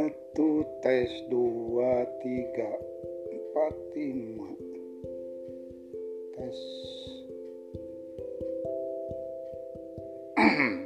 satu tes dua tiga empat lima. Tes.